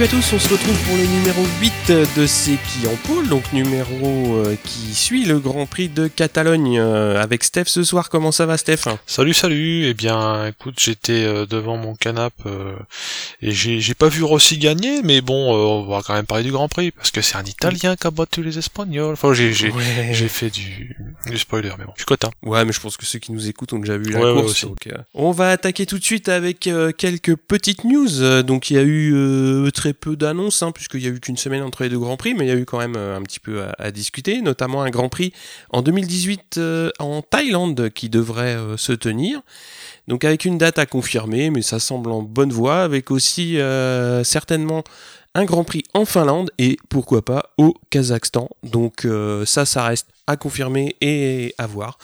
Salut à tous, on se retrouve pour le numéro 8 de C'est qui en pôle, donc numéro euh, qui suit le Grand Prix de Catalogne euh, avec Steph ce soir. Comment ça va Steph? Salut, salut. Eh bien, écoute, j'étais euh, devant mon canapé et j'ai pas vu Rossi gagner, mais bon, on va quand même parler du Grand Prix parce que c'est un Italien qui a battu les Espagnols. Enfin, j'ai j'ai fait du, du spoiler, mais bon, je suis content. Ouais, mais je pense que ceux qui nous écoutent ont déjà vu la course. donc, on va attaquer tout de suite avec quelques petites news. donc, il y a eu très peu d'annonces, hein, puisqu'il y a eu qu'une semaine entre les deux Grands Prix, mais il y a eu quand même euh, un petit peu à, discuter, notamment un Grand Prix en 2018 euh, en Thaïlande qui devrait euh, se tenir. Donc avec une date à confirmer, mais ça semble en bonne voie, avec aussi certainement un Grand Prix en Finlande et pourquoi pas au Kazakhstan. Donc ça, ça reste à confirmer et à voir.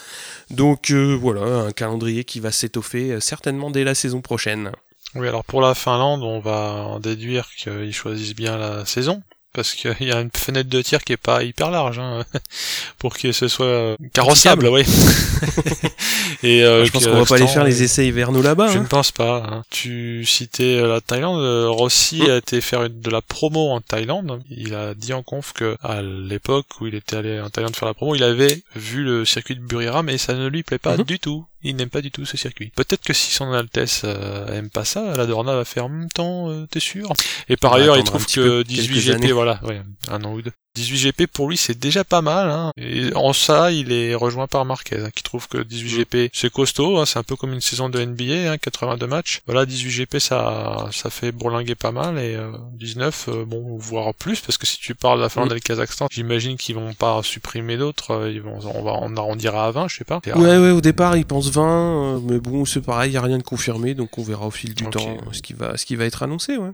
Donc voilà, un calendrier qui va s'étoffer certainement dès la saison prochaine. Oui, alors pour la Finlande, on va en déduire qu'ils choisissent bien la saison, parce qu'il y a une fenêtre de tir qui est pas hyper large hein, pour que ce soit carrossable, oui. et euh, je pense qu'on va pas aller faire les essais hivernaux là-bas. Je hein. ne pense pas. Hein. Tu citais euh, la Thaïlande. Euh, Rossi mm. a été faire de la promo en Thaïlande. Il a dit en conf que à l'époque où il était allé en Thaïlande faire la promo, il avait vu le circuit de Buriram et ça ne lui plaît pas mm-hmm. du tout il n'aime pas du tout ce circuit. Peut-être que si son Altesse euh, aime pas ça, la Dorna va faire en même temps, t'es sûr? Et par ailleurs, il trouve que 18 GP, voilà, ouais, un an ou deux. 18 GP pour lui c'est déjà pas mal. Hein. Et en ça il est rejoint par Marquez hein, qui trouve que 18 mm. GP c'est costaud, hein, c'est un peu comme une saison de NBA, hein, 82 matchs. Voilà 18 GP ça ça fait bourlinguer pas mal et 19 euh, euh, bon voire plus parce que si tu parles de la Finlande mm. et le Kazakhstan j'imagine qu'ils vont pas supprimer d'autres, euh, ils vont on va on arrondira à 20 je sais pas. Ouais ouais au départ ils pensent 20 mais bon c'est pareil il y a rien de confirmé donc on verra au fil du temps ce qui va ce qui va être annoncé ouais.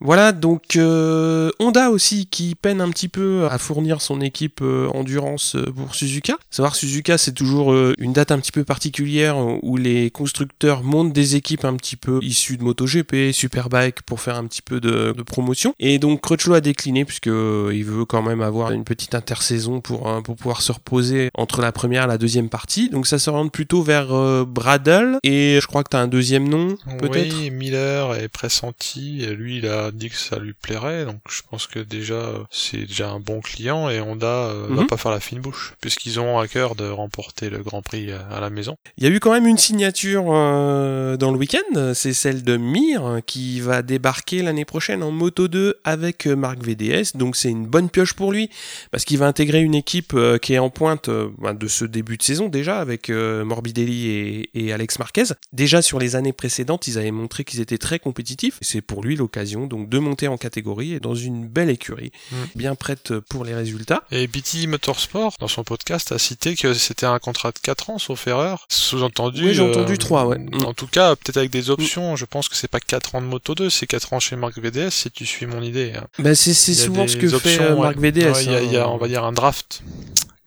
Voilà, donc euh, Honda aussi qui peine un petit peu à fournir son équipe euh, endurance euh, pour Suzuka. Savoir Suzuka c'est toujours une date un petit peu particulière où les constructeurs montent des équipes un petit peu issues de MotoGP, Superbike pour faire un petit peu de, promotion. Et donc Crutchlow a décliné puisque il veut quand même avoir une petite intersaison pour, pour pouvoir se reposer entre la première et la deuxième partie. Donc ça se rend plutôt vers Bradle et je crois que tu as un deuxième nom peut-être? Oui, Miller est pressenti. Lui il a dit que ça lui plairait, donc je pense que déjà c'est déjà un bon client et Honda euh, va mhm. pas faire la fine bouche puisqu'ils ont à cœur de remporter le Grand Prix à la maison. Il y a eu quand même une signature euh, dans le week-end, c'est celle de Mir qui va débarquer l'année prochaine en Moto 2 avec euh, Marc VDS, donc c'est une bonne pioche pour lui parce qu'il va intégrer une équipe qui est en pointe ben, de ce début de saison déjà avec Morbidelli et, et Alex Marquez. Déjà sur les années précédentes, ils avaient montré qu'ils étaient très compétitifs. C'est pour lui l'occasion donc de monter en catégorie et dans une belle écurie, mm. bien prête pour les résultats. Et BT Motorsport, dans son podcast, a cité que c'était un contrat de 4 ans, sauf erreur. Sous-entendu. Oui, j'ai entendu 3, euh, ouais. Mm. En tout cas, peut-être avec des options, je pense que c'est pas 4 ans de Moto 2, c'est 4 ans chez Marc VDS, si tu suis mon idée. Hein. Bah, c'est souvent ce que fait euh, Marc VDS. Il y, a, hein. on va dire, un draft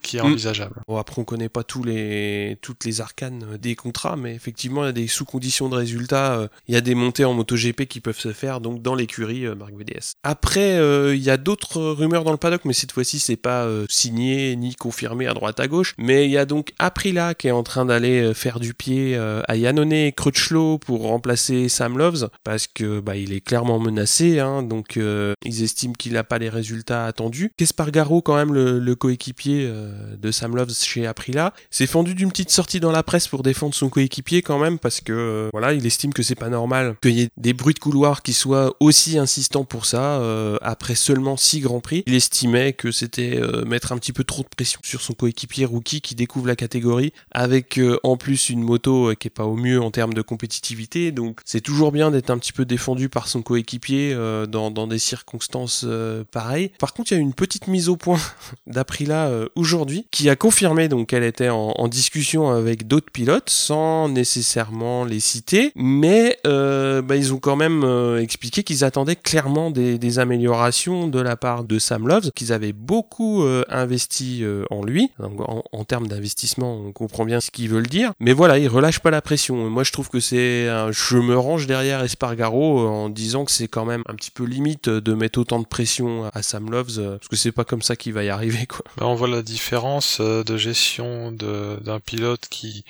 qui est mm. envisageable. Bon, après, on connaît pas tous les, toutes les arcanes euh, des contrats, mais effectivement, il y a des sous-conditions de résultats. Euh, il y a des montées en MotoGP qui peuvent se faire, donc dans l'écurie euh, Marc VDS. Après, il y a d'autres rumeurs dans le paddock, mais cette fois-ci, c'est pas signé ni confirmé à droite à gauche. Mais il y a donc Aprila qui est en train d'aller faire du pied à Yannone et Crutchlow pour remplacer Sam Loves, parce que bah, il est clairement menacé, hein, donc ils estiment qu'il n'a pas les résultats attendus. Qu'Espargaro, quand même, le, le coéquipier de Sam Loves chez Aprila, s'est fendu d'une petite sortie dans la presse pour défendre son coéquipier quand même parce que euh, voilà, il estime que c'est pas normal qu'il y ait des bruits de couloir qui soient aussi insistants pour ça euh, après seulement 6 grands prix. Il estimait que c'était euh, mettre un petit peu trop de pression sur son coéquipier rookie qui découvre la catégorie avec en plus une moto qui est pas au mieux en termes de compétitivité. Donc c'est toujours bien d'être un petit peu défendu par son coéquipier dans, des circonstances pareilles. Par contre, il y a une petite mise au point d'Aprila aujourd'hui qui a confirmé donc qu'elle était en, discussion avec d'autres pilotes sans nécessairement les citer, mais euh, bah, ils ont quand même euh, expliqué qu'ils attendaient clairement des, améliorations de la part de Sam Loves, qu'ils avaient beaucoup euh, investi en lui. en, termes d'investissement, on comprend bien ce qu'ils veulent dire, mais voilà, ils relâchent pas la pression. Moi, je trouve que c'est, je me range derrière Espargaro en disant que c'est quand même un petit peu limite de mettre autant de pression à Sam Loves, parce que c'est pas comme ça qu'il va y arriver, quoi. Bah, on voit la différence euh, de gestion d'un pilote qui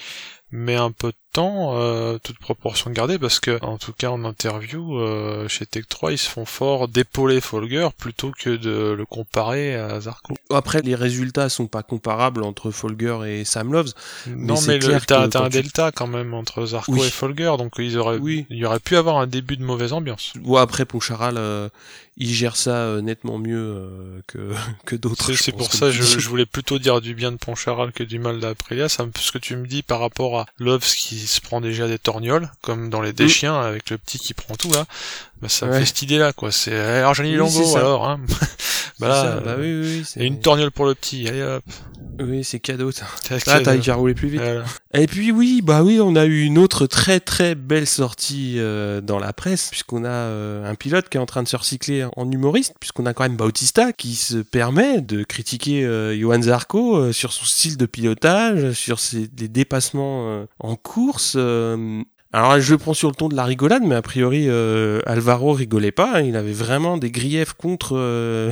met un peu de temps, euh, toute proportion gardée, parce que en tout cas en interview euh, chez Tech 3, ils se font fort d'épauler Folger plutôt que de le comparer à Zarco. Après, les résultats sont pas comparables entre Folger et Sam Loves. Non, mais, t'as un delta quand même entre Zarco et Folger, donc ils auraient, oui. il y aurait pu avoir un début de mauvaise ambiance. Ou après Poncharal, euh, il gère ça euh, nettement mieux euh, que, que d'autres. C'est pour ça je, je, voulais plutôt dire du bien de Poncharal que du mal d'Aprilia. Ça, ce que tu me dis par rapport à Loves qui se prend déjà des torgnoles, comme dans les déchiens avec le petit qui prend tout là, bah, ça me fait cette idée là quoi. C'est eh, alors Johnny Longo alors. Hein. bah, bah oui, oui, et une torgnole pour le petit. Allez hop. Oui, c'est cadeau. Là, t'as qu'à rouler plus vite. Et puis oui, bah oui, on a eu une autre très très belle sortie euh, dans la presse, puisqu'on a euh, un pilote qui est en train de se recycler en humoriste, puisqu'on a quand même Bautista qui se permet de critiquer euh, Johan Zarco euh, sur son style de pilotage, sur ses des dépassements en course. Alors je le prends sur le ton de la rigolade, mais a priori euh, Alvaro rigolait pas. Hein. il avait vraiment des griefs contre euh,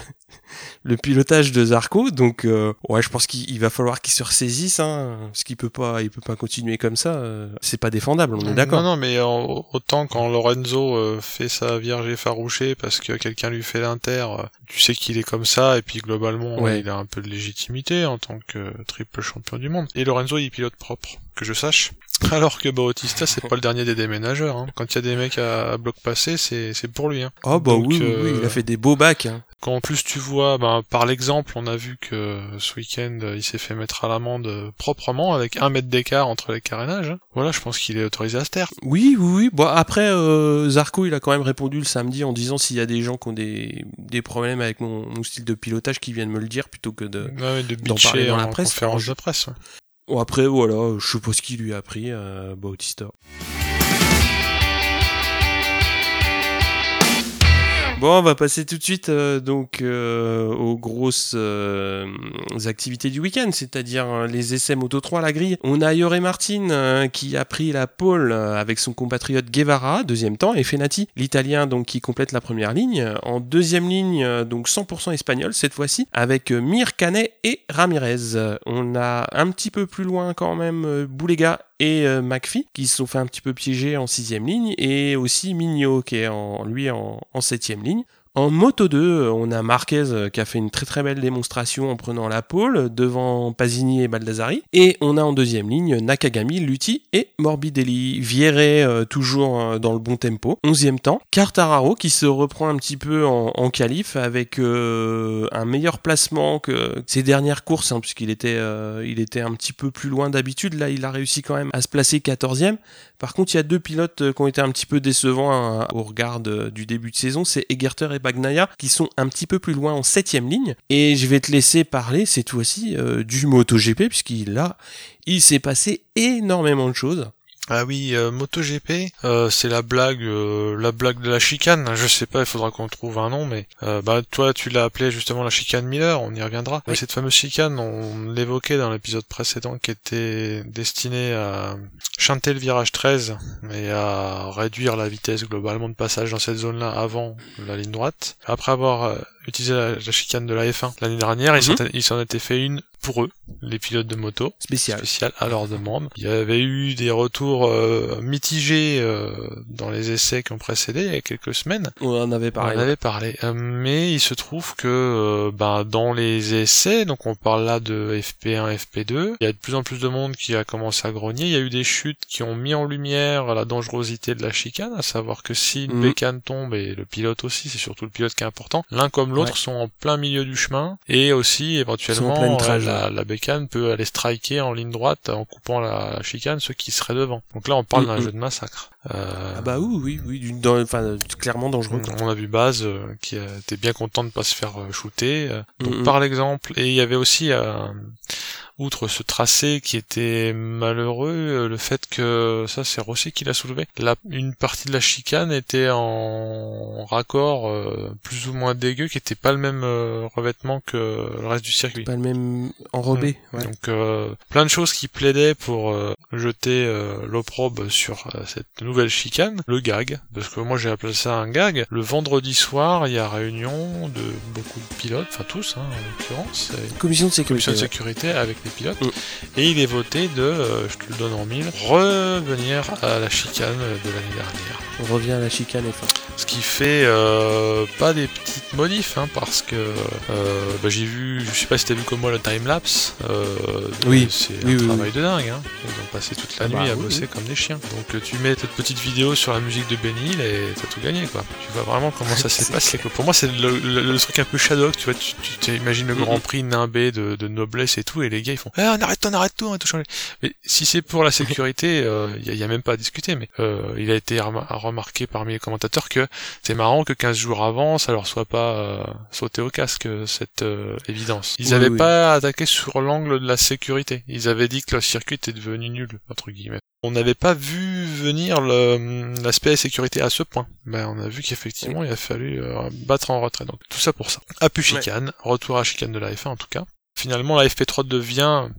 le pilotage de Zarco, donc euh, ouais, je pense qu'il va falloir qu'il se ressaisisse, hein, parce qu'il peut pas, il peut pas continuer comme ça. c'est pas défendable, on est d'accord. Non, non, mais autant quand Lorenzo fait sa vierge effarouchée parce que quelqu'un lui fait l'inter, tu sais qu'il est comme ça, et puis globalement il a un peu de légitimité en tant que triple champion du monde. Et Lorenzo il pilote propre, que je sache. Alors que Bautista, c'est pas le dernier des déménageurs. Hein. Quand il y a des mecs à, bloc passé, c'est pour lui. Hein. Oh bah oui, oui, il a euh, fait des beaux bacs. Hein. Quand en plus tu vois, ben, par l'exemple, on a vu que ce week-end, il s'est fait mettre à l'amende proprement avec un mètre d'écart entre les carénages. Hein. Voilà, je pense qu'il est autorisé à se taire. Oui, oui, oui. Bon, après, euh, Zarco, il a quand même répondu le samedi en disant s'il y a des gens qui ont des, des problèmes avec mon, mon style de pilotage qui viennent me le dire plutôt que de, ouais, de parler dans la presse. conférence de presse. Bon, après, voilà, je sais pas ce qu'il lui a appris à Bautista. Bon, on va passer tout de suite euh, donc euh, aux grosses euh, activités du week-end, c'est-à-dire les essais Moto 3 à la grille. On a Yoré Martin qui a pris la pole avec son compatriote Guevara, deuxième temps, et Fenati, l'italien donc qui complète la première ligne. En deuxième ligne, donc 100% espagnol cette fois-ci, avec Mir Canet et Ramirez. On a un petit peu plus loin quand même Boulega et euh, McPhee qui se sont fait un petit peu piéger en sixième ligne et aussi Mignot qui est en, lui en, en septième ligne. En Moto 2, on a Marquez euh, qui a fait une très très belle démonstration en prenant la pole devant Pasini et Baldassari. Et on a en deuxième ligne Nakagami, Lutti et Morbidelli. Vieré euh, toujours euh, dans le bon tempo. Onzième temps. Cartararo qui se reprend un petit peu en, en qualif avec un meilleur placement que ses dernières courses hein, puisqu'il était, était un petit peu plus loin d'habitude. Là, il a réussi quand même à se placer 14e. Par contre, il y a deux pilotes qui ont été un petit peu décevants hein, au regard du début de saison. C'est Egerter et Bagnaia qui sont un petit peu plus loin en septième ligne. Et je vais te laisser parler cette fois-ci euh, du MotoGP puisqu'il là, il s'est passé énormément de choses. Ah oui, euh, MotoGP, euh, c'est la blague, euh, la blague de la chicane. Je sais pas, il faudra qu'on trouve un nom, mais euh, bah toi tu l'as appelé justement la chicane Miller. On y reviendra. Cette fameuse chicane, on l'évoquait dans l'épisode précédent, qui était destinée à chanter le virage 13 et à réduire la vitesse globalement de passage dans cette zone-là avant la ligne droite. Après avoir utilisé la, chicane de la F1 l'année dernière, ils mhm. s'en étaient fait une pour eux, les pilotes de moto. Spécial. Spécial à leur demande. Il y avait eu des retours euh, mitigés euh, dans les essais qui ont précédé il y a quelques semaines. On en avait parlé. On en avait parlé. Euh, mais il se trouve que ben, dans les essais, donc on parle là de FP1, FP2, il y a de plus en plus de monde qui a commencé à grogner. Il y a eu des chutes qui ont mis en lumière la dangerosité de la chicane, à savoir que si une mhm. bécane tombe, et le pilote aussi, c'est surtout le pilote qui est important, l'un comme l'autre sont en plein milieu du chemin, et aussi éventuellement la, bécane peut aller striker en ligne droite en coupant la, chicane ceux qui seraient devant. Donc là, on parle mm, d'un jeu de massacre. Euh... Ah bah oui, oui, oui, dans, enfin, clairement dangereux. On a vu Baz euh, qui était bien content de pas se faire euh, shooter. Euh. Mm, Donc par l'exemple, et il y avait aussi outre ce tracé qui était malheureux, euh, le fait que ça c'est Rossi qui l'a soulevé. La, une partie de la chicane était en raccord euh, plus ou moins dégueu, qui était pas le même euh, revêtement que le reste du circuit. Pas le même enrobé. Mm. Ouais. Donc plein de choses qui plaidaient pour jeter l'opprobre sur cette nouvelle chicane. Le gag, parce que moi j'ai appelé ça un gag. Le vendredi soir, il y a réunion de beaucoup de pilotes, enfin tous hein, en l'occurrence. Commission de sécurité. Commission de sécurité avec circuit pilote. Mm. Et il est voté de, euh, je te le donne en mille, revenir à la chicane de l'année dernière. On revient à la chicane F1. Ce qui fait euh, pas des petites modifs, hein, parce que euh, bah, j'ai vu, je sais pas si t'as vu comme moi le timelapse, euh, Oui. c'est Oui, un oui, travail de dingue, hein. ils ont passé toute la Ah nuit bah à oui, bosser oui. comme des chiens. Donc tu mets cette petite vidéo sur la musique de Benny Hill et t'as tout gagné quoi. Tu vois vraiment comment ça s'est passé. quoi. Pour moi c'est le, le- le truc un peu Shadowk, tu vois, tu tu t'imagines le. Grand Prix nimbé de, de noblesse et tout, et les gars ils font ah, on arrête tout, on arrête tout, on va tout changer. Mais si c'est pour la sécurité, il y, a même pas à discuter, mais euh, il a été rema- remarqué parmi les commentateurs que c'est marrant que 15 jours avant, ça leur soit pas euh, sauté au casque cette euh, évidence. Ils Oui, avaient oui. pas attaqué sur l'angle de la sécurité. Ils avaient dit que le circuit était devenu nul entre guillemets. On n'avait pas vu venir l'aspect sécurité à ce point. Ben, on a vu qu'effectivement, il a fallu euh, battre en retrait. Donc, tout ça pour ça. À plus chicane. Retour à chicane de la F1, en tout cas. Finalement, la FP3 devient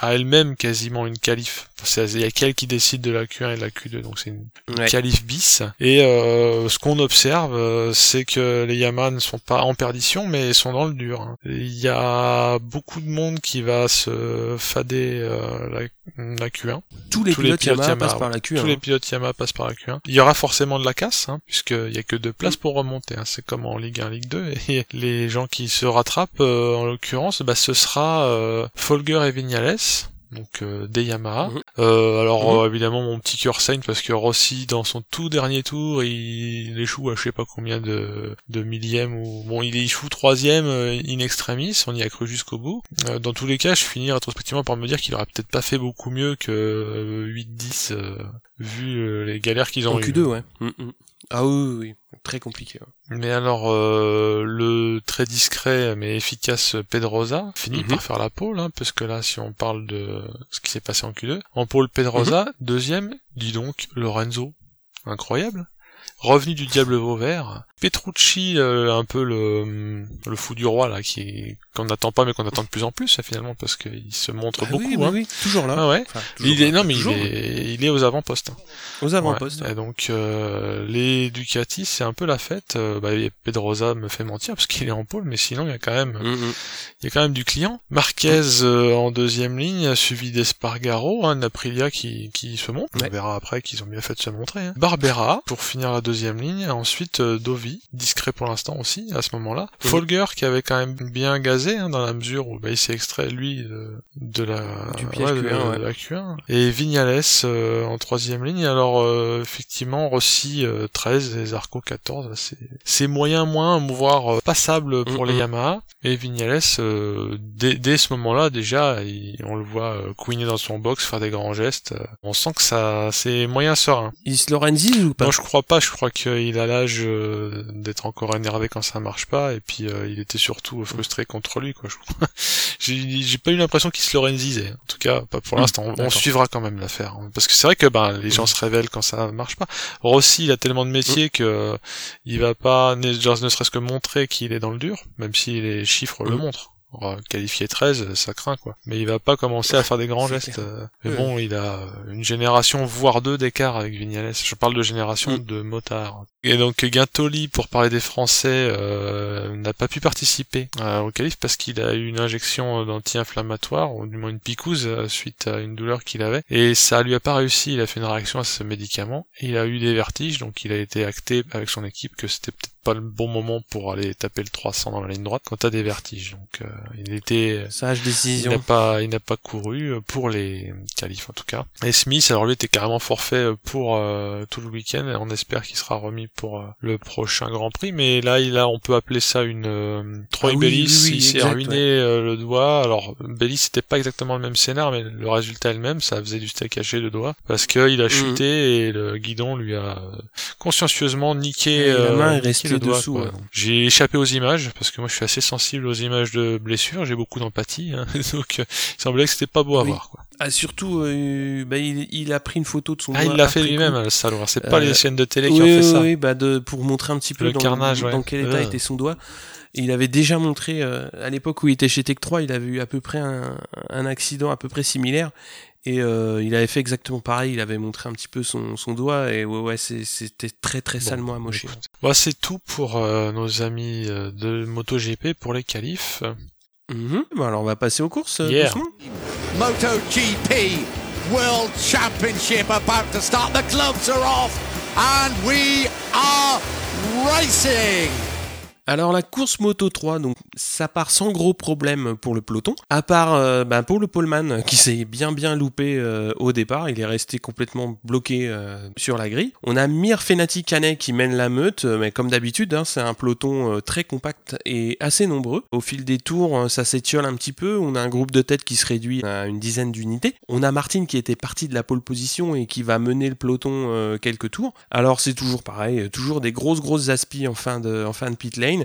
à elle-même quasiment une qualif. C'est- Il y a qu'elle qui décide de la Q1 et de la Q2, donc c'est une Ouais. qualif bis. Et euh, ce qu'on observe, euh, c'est que les Yamaha ne sont pas en perdition, mais sont dans le dur. hein. Il y a beaucoup de monde qui va se fader euh, la, la Q1. Tous les Tous les pilotes Yamaha Yamaha, passent par la Q1. Tous les pilotes Yamaha passent par la Q1. Il y aura forcément de la casse, hein, puisqu'il y a que deux places pour remonter. hein. C'est comme en Ligue 1, Ligue 2. Et les gens qui se rattrapent, euh, en l'occurrence, bah, ce sera euh, Folger et Vignales. Donc euh, des Yamaha. Mhm. Euh, alors Mhm. euh, évidemment mon petit cœur saigne parce que Rossi dans son tout dernier tour il, échoue à je sais pas combien de, de millième ou bon il échoue troisième euh, in extremis on y a cru jusqu'au bout. Euh, dans tous les cas je finis rétrospectivement par me dire qu'il aurait peut-être pas fait beaucoup mieux que euh, 8-10 euh, vu euh, les galères qu'ils ont En eues. Q2, ouais. Mm. Ah oui, oui, oui. Très compliqué. ouais. Mais alors, euh, le très discret mais efficace Pedrosa finit Mhm. par faire la pole, hein, parce que là, si on parle de ce qui s'est passé en Q2, en pole Pedrosa, Mhm. deuxième, dis donc, Lorenzo, incroyable, revenu du Diable Vauvert, Petrucci, euh, un peu le, le fou du roi, là, qui qu'on n'attend pas mais qu'on attend de plus en plus, finalement, parce qu'il se montre Ah beaucoup. oui, oui, hein. oui, toujours là. Ah ouais. Enfin, toujours Il est, là. non mais il est, il est aux avant-postes. hein. Aux avant-postes. Ouais, et donc euh, les Ducati, c'est un peu la fête. Euh, bah, Pedrosa me fait mentir parce qu'il est en pôle, mais sinon il y a quand même, Mm, mm. il y a quand même du client. Marquez euh, en deuxième ligne, suivi d'Espargaro, hein, Aprilia qui, qui se monte. Ouais. On verra après qu'ils ont bien fait de se montrer. hein. Barbera pour finir la deuxième ligne. Ensuite euh, Dovi, discret pour l'instant aussi à ce moment-là. Folger qui avait quand même bien gazé hein, dans la mesure où bah, il s'est extrait lui de, de la Du piège de, Q1, ouais. de la Q1. Et Vignales euh, en troisième ligne. Alors euh, effectivement Rossi euh, 13 et Zarco 14. C'est c'est moyen moins voire passable pour Mhm. les Yamaha. Et Vignales dès, dès ce moment-là déjà il- on le voit couiner dans son box faire des grands gestes. On sent que ça c'est moyen serein. Il se Lorenzi ou pas? Moi je crois pas, je crois qu'il a l'âge euh, d'être encore énervé quand ça marche pas et puis euh, il était surtout frustré contre lui quoi. je. J'ai j'ai pas eu l'impression qu'il se lorenzisait. En tout cas, pas pour Hmm, l'instant. On, suivra quand même l'affaire parce que c'est vrai que ben les gens Hmm. se révèlent quand ça marche pas. Rossi, il a tellement de métiers que euh, il va pas ne, serait-ce que montrer qu'il est dans le dur, même si les chiffres le Hmm. montrent. Alors, qualifié 13, ça craint quoi. Mais il va pas commencer à faire des grands gestes. euh. Mais bon, il a une génération voire deux d'écart avec Vignales. Je parle de génération Mm. de motards. Et donc Guintoli, pour parler des Français, euh, n'a pas pu participer euh, au qualif parce qu'il a eu une injection d'anti-inflammatoire, ou du moins une picouse euh, suite à une douleur qu'il avait. Et ça lui a pas réussi. Il a fait une réaction à ce médicament. Et il a eu des vertiges, donc il a été acté avec son équipe que c'était peut-être pas le bon moment pour aller taper le 300 dans la ligne droite quand t'as des vertiges. Donc euh, il était Sage il décision. n'a pas, il n'a pas couru euh, pour les qualifs en tout cas. Et Smith, alors lui était carrément forfait euh, pour euh, tout le week-end. Et on espère qu'il sera remis pour euh, le prochain Grand Prix. Mais là, il a, on peut appeler ça une euh, Troy Ah Bellis. oui, oui, il s'est ruiné ouais. euh, le doigt. Alors Bellis, c'était pas exactement le même scénar, mais le résultat est le même. Ça faisait du steak haché de doigt parce qu'il a Mhm. chuté et le guidon lui a euh, consciencieusement niqué. La euh, main est niqué restée le doigt, dessous, ouais. J'ai échappé aux images parce que moi je suis assez sensible aux images de blessures. J'ai beaucoup d'empathie, hein. donc il semblait que c'était pas beau à voir. Quoi. Ah, surtout, euh, bah, il, il a pris une photo de son Ah, il l'a fait lui-même, le salaud. C'est pas Euh, les chaînes de télé oui, qui ont fait oui, ça. oui, bah de, pour montrer un petit peu Le dans, carnage, ouais. dans quel état Euh. était son doigt. Et il avait déjà montré, euh, à l'époque où il était chez Tech 3, il avait eu à peu près un, un accident à peu près similaire. Et euh, il avait fait exactement pareil, il avait montré un petit peu son, son doigt, et ouais, ouais c'est- c'était très très Bon, salement amoché. écoute. Bah, c'est tout pour euh, nos amis de MotoGP pour les qualifs. Mhm. Bon, alors on va passer aux courses, euh, Yeah. MotoGP World Championship about to start. The gloves are off and we are racing. Alors la course Moto 3, donc ça part sans gros problème pour le peloton, à part euh, pour le poleman qui s'est bien bien loupé euh, au départ, il est resté complètement bloqué euh, sur la grille. On a Mir Fenati Canet qui mène la meute, mais comme d'habitude, hein, c'est un peloton très compact et assez nombreux. Au fil des tours, ça s'étiole un petit peu, on a un groupe de tête qui se réduit à une dizaine d'unités. On a Martin qui était parti de la pole position et qui va mener le peloton quelques tours. Alors c'est toujours pareil, toujours des grosses grosses aspis en fin de, en fin de pit lane.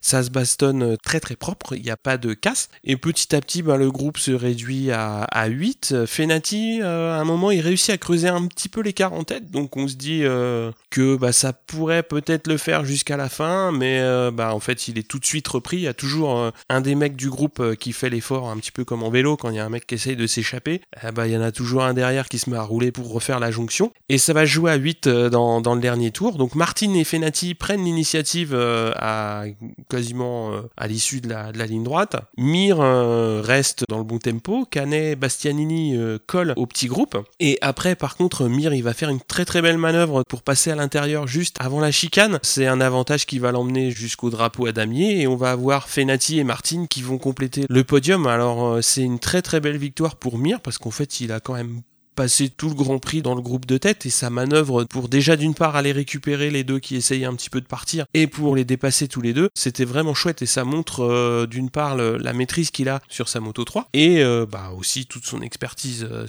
Ça se bastonne euh, très très propre, il n'y a pas de casse. Et petit à petit, ben, le groupe se réduit à, à 8. Fenati, euh, à un moment, il réussit à creuser un petit peu l'écart en tête. Donc on se dit euh, que bah, ça pourrait peut-être le faire jusqu'à la fin. Mais bah, en fait, il est tout de suite repris. Il y a toujours un des mecs du groupe qui fait l'effort, un petit peu comme en vélo, quand il y a un mec qui essaye de s'échapper. Eh bah, il y en a toujours un derrière qui se met à rouler pour refaire la jonction. Et ça va jouer à 8 dans, dans le dernier tour. Donc Martin et Fenati prennent l'initiative à quasiment euh, à l'issue de la, ligne droite. Mir euh, reste dans le bon tempo, Canet, Bastianini euh, colle au petit groupe. Et après, par contre, Mir, il va faire une très très belle manœuvre pour passer à l'intérieur juste avant la chicane. C'est un avantage qui va l'emmener jusqu'au drapeau à damier et on va avoir Fenati et Martin qui vont compléter le podium. Alors c'est une très très belle victoire pour Mir parce qu'en fait il a quand même passer tout le Grand Prix dans le groupe de tête et sa manœuvre pour déjà d'une part aller récupérer les deux qui essayaient un petit peu de partir et pour les dépasser tous les deux, c'était vraiment chouette et ça montre euh, d'une part la maîtrise qu'il a sur sa moto 3 et euh, bah aussi toute son expertise euh,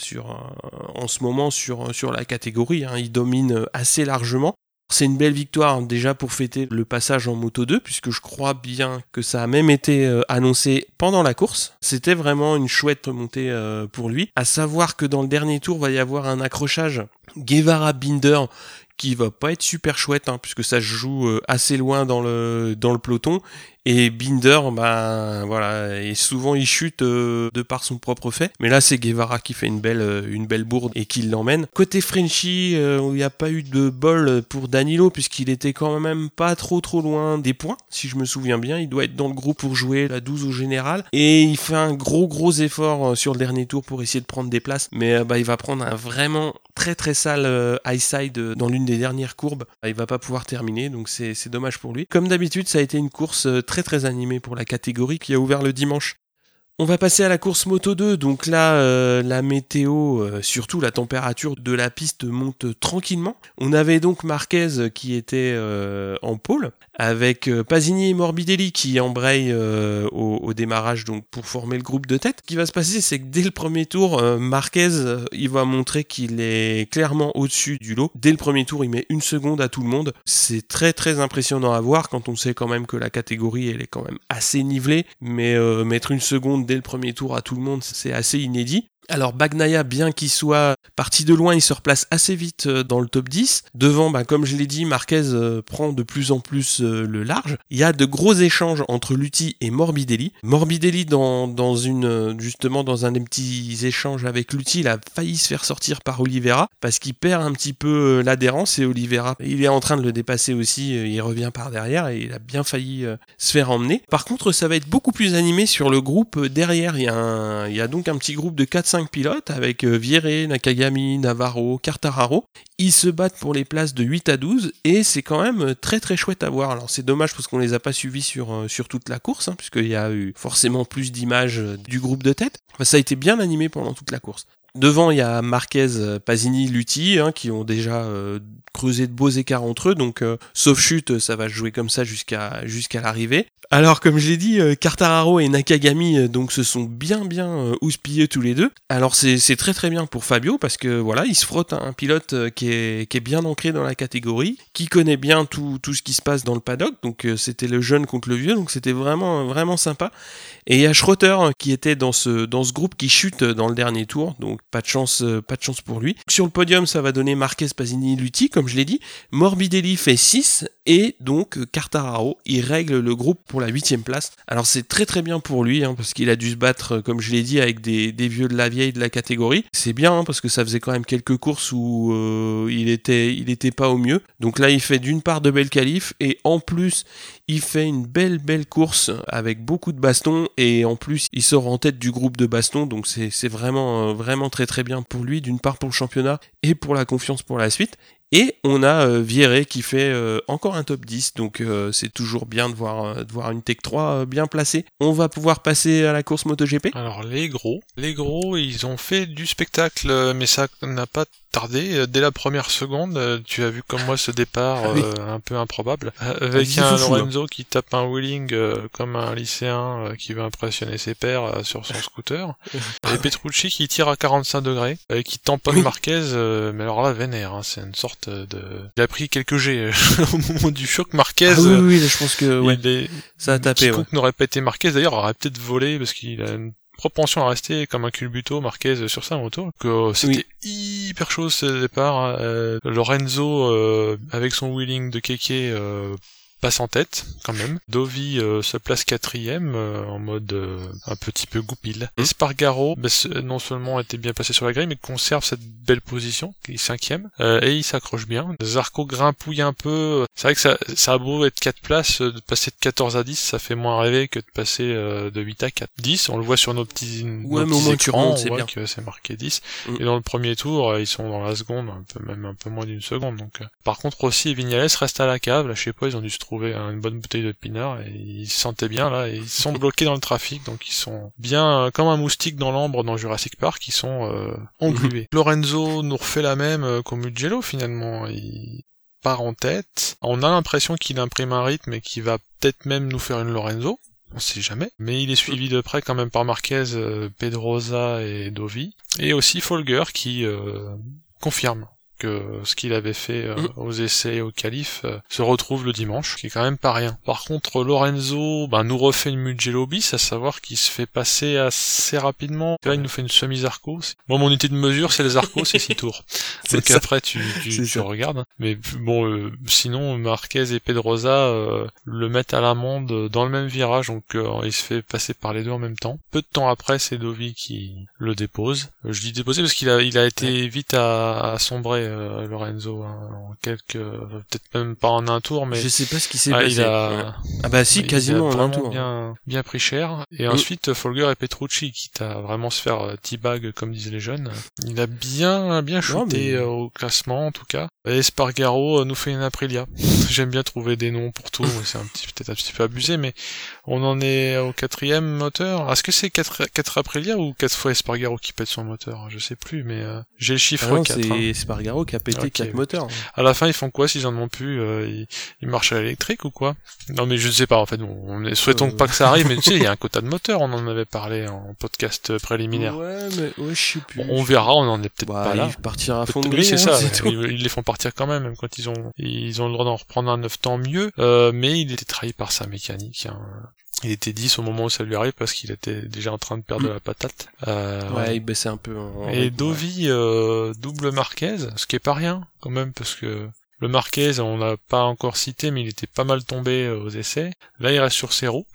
en ce moment sur sur la catégorie. Hein. il domine assez largement. C'est une belle victoire hein, déjà pour fêter le passage en Moto 2 puisque je crois bien que ça a même été euh, annoncé pendant la course. C'était vraiment une chouette montée euh, pour lui. À savoir que dans le dernier tour va y avoir un accrochage Guevara Binder qui va pas être super chouette hein, puisque ça se joue euh, assez loin dans le dans le peloton et Binder, ben voilà, et souvent il chute euh, de par son propre fait. Mais là, c'est Guevara qui fait une belle, euh, une belle bourde et qui l'emmène. Côté Frenchy, euh, il n'y a pas eu de bol pour Danilo puisqu'il était quand même pas trop trop loin des points. Si je me souviens bien, il doit être dans le groupe pour jouer la 12 au général. Et il fait un gros gros effort sur le dernier tour pour essayer de prendre des places. Mais bah, il va prendre un vraiment très très sale high side dans l'une des dernières courbes. Il va pas pouvoir terminer, donc c'est dommage pour lui. Comme d'habitude, ça a été une course très très animé pour la catégorie qui a ouvert le dimanche. On va passer à la course Moto 2. Donc là, euh, la météo, euh, surtout la température de la piste monte tranquillement. On avait donc Marquez qui était euh, en pôle avec euh, Pasini et Morbidelli qui embrayent euh, au, démarrage donc pour former le groupe de tête. Ce qui va se passer, c'est que dès le premier tour, euh, Marquez, il va montrer qu'il est clairement au-dessus du lot. Dès le premier tour, il met une seconde à tout le monde. C'est très très impressionnant à voir quand on sait quand même que la catégorie, elle est quand même assez nivelée. Mais mettre une seconde dès le premier tour à tout le monde, c'est assez inédit. Alors Bagnaia, bien qu'il soit parti de loin, il se replace assez vite euh, dans le top 10. Devant, bah, comme je l'ai dit, Marquez euh, prend de plus en plus euh, le large. Il y a de gros échanges entre Lutti et Morbidelli. Morbidelli, dans, dans une, justement dans un des petits échanges avec Lutti, il a failli se faire sortir par Oliveira parce qu'il perd un petit peu l'adhérence et Oliveira, il est en train de le dépasser aussi. Il revient par derrière et il a bien failli se faire emmener. Par contre, ça va être beaucoup plus animé sur le groupe derrière. Il y a, il y a donc un petit groupe de 4-5 pilotes avec euh, Vieré, Nakagami, Navarro, Cartararo. Ils se battent pour les places de 8 à 12 et c'est quand même euh, très très chouette à voir. Alors c'est dommage parce qu'on les a pas suivis sur, euh, toute la course, hein, puisqu'il y a eu forcément plus d'images du groupe de tête. ça a été bien animé pendant toute la course. Devant, il y a Marquez, Pasini, Lutti, hein, qui ont déjà creusé de beaux écarts entre eux. Donc, sauf chute, ça va jouer comme ça jusqu'à jusqu'à l'arrivée. Alors comme je l'ai dit, euh, Cartararo et Nakagami euh, donc se sont bien bien euh, houspillés tous les deux. Alors c'est très très bien pour Fabio parce que voilà, il se frotte à un pilote qui est, qui est bien ancré dans la catégorie, qui connaît bien tout, tout ce qui se passe dans le paddock. Donc c'était le jeune contre le vieux, donc c'était vraiment vraiment sympa. Et il y a Schroeter qui était dans ce dans ce groupe qui chute dans le dernier tour, donc pas de chance pas de chance pour lui. Sur le podium, ça va donner Marquez, Pasini, Lutti comme je l'ai dit. Morbidelli fait 6 et donc Cartararo, il règle le groupe pour la huitième place. Alors c'est très très bien pour lui, hein, parce qu'il a dû se battre, euh, comme je l'ai dit, avec des, vieux de la vieille de la catégorie. C'est bien, hein, parce que ça faisait quand même quelques courses où euh, il était il était pas au mieux. Donc là, il fait d'une part de belles qualifs, et en plus, Il fait une belle belle course avec beaucoup de bastons et en plus il sort en tête du groupe de bastons donc c'est vraiment vraiment très très bien pour lui d'une part pour le championnat et pour la confiance pour la suite. Et on a euh, qui fait euh, encore un top 10, donc euh, c'est toujours bien de voir, de voir une Tech 3 bien placée. On va pouvoir passer à la course MotoGP Alors les gros, les gros, ils ont fait du spectacle, mais ça n'a pas tardé. Dès la première seconde, tu as vu comme moi ce départ ah un peu improbable, avec un. Lorenzo qui tape un wheeling comme un lycéen qui veut impressionner ses pairs sur son scooter, et Petrucci qui tire à 45 degrés, et qui tamponne Marquez, mais alors là vénère, hein, c'est une sorte de... Il a pris quelques G euh, au moment du choc. Marquez. Ah oui, oui, je pense que ouais, ça a tapé. Quiconque n'aurait pas été Marquez d'ailleurs aurait peut-être volé parce qu'il a une propension à rester comme un culbuto Marquez sur sa moto. Que euh, c'était hyper chaud ce départ. Hein. Euh, Lorenzo avec son wheeling de Keke passe en tête quand même. Dovi euh, se place quatrième euh, en mode euh, un petit peu goupil. Mmh. Espargaro bah, non seulement était bien placé sur la grille mais conserve cette belle position, il est cinquième et il s'accroche bien. Zarco grimpouille un peu. C'est vrai que ça, ça a beau être 4 places, de passer de 14 à 10, ça fait moins rêver que de passer de 8 à 4. 10, on le voit sur nos petits, ouais, nos petits écrans, on voit que c'est marqué 10. Mmh. Et dans le premier tour, ils sont dans la seconde, un peu même un peu moins d'une seconde. Donc, par contre aussi Vignales reste à la cave. Là, je sais pas, ils ont dû se trouver une bonne bouteille de pinard et ils se sentaient bien là et ils sont bloqués dans le trafic donc ils sont bien euh, comme un moustique dans l'ambre dans Jurassic Park ils sont euh, englués. Lorenzo nous refait la même euh, qu'au Mugello finalement il part en tête. On a l'impression qu'il imprime un rythme et qu'il va peut-être même nous faire une Lorenzo on sait jamais. Mais il est suivi de près quand même par Marquez, Pedrosa et Dovi. Et aussi Folger qui confirme que ce qu'il avait fait euh, mm. aux essais au calife euh, se retrouve le dimanche, qui est quand même pas rien. Par contre, Lorenzo ben, nous refait une Mugello bis, à savoir qu'il se fait passer assez rapidement. Là, il nous fait une semi-Zarco. Bon, mon unité de mesure, c'est les Zarco, c'est 6 tours. Donc après, tu, tu, tu regardes. Mais bon, euh, sinon, Marquez et Pedrosa le mettent à l'amende dans le même virage, donc il se fait passer par les deux en même temps. Peu de temps après, c'est Dovi qui le dépose. je dis déposer parce qu'il a, il a été vite à, à sombrer euh, Lorenzo hein, en quelques peut-être même pas en un tour mais je sais pas ce qui s'est ah, passé. ah bah si quasiment en un tour. bien bien pris cher. Et ensuite Folger et Petrucci qui t'a vraiment se faire euh, teabag comme disent les jeunes. Il a bien bien shooté euh, au classement en tout cas Espargaro nous fait une Aprilia j'aime bien trouver des noms pour tout c'est un petit peut-être un petit peu abusé mais on en est au quatrième moteur est-ce que c'est 4, 4 Aprilia ou 4 fois Espargaro qui pète son moteur? Je sais plus mais j'ai le chiffre ah 4 c'est hein. Espargaro qui a pété quatre moteurs. À la fin, ils font quoi s'ils en ont plus euh, ils, marchent à l'électrique ou quoi? Non, mais je sais pas. En fait, on, est, souhaitons euh, pas que ça arrive. mais tu sais, il y a un quota de moteur. On en avait parlé en podcast préliminaire. Ouais, mais ouais, je sais plus. on verra. On en est peut-être bah, pas là. Partir à fond de grille, c'est ça. Hein, ils, les font partir quand même, même quand ils ont ils ont le droit d'en reprendre un neuf temps mieux. Euh, mais il était trahi par sa mécanique. Hein. Il était 10 au moment où ça lui arrive parce qu'il était déjà en train de perdre la patate. Euh, ouais, il baissait un peu. et Dovi euh, double Marquez, ce qui est pas rien quand même parce que le Marquez on l'a pas encore cité mais il était pas mal tombé aux essais. Là il reste sur ses roues.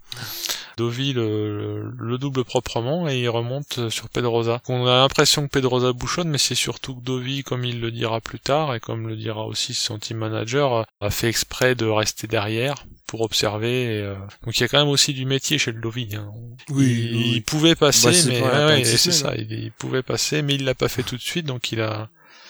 Dovi le, le, double proprement et il remonte sur Pedrosa. On a l'impression que Pedrosa bouchonne, mais c'est surtout que Dovi, comme il le dira plus tard et comme le dira aussi son team manager, a fait exprès de rester derrière pour observer. Euh, donc il y a quand même aussi du métier chez le Dovi. Hein. Oui, il, pouvait passer, bah, mais c'est ça, il, il, pouvait passer, mais il l'a pas fait tout de suite, donc il a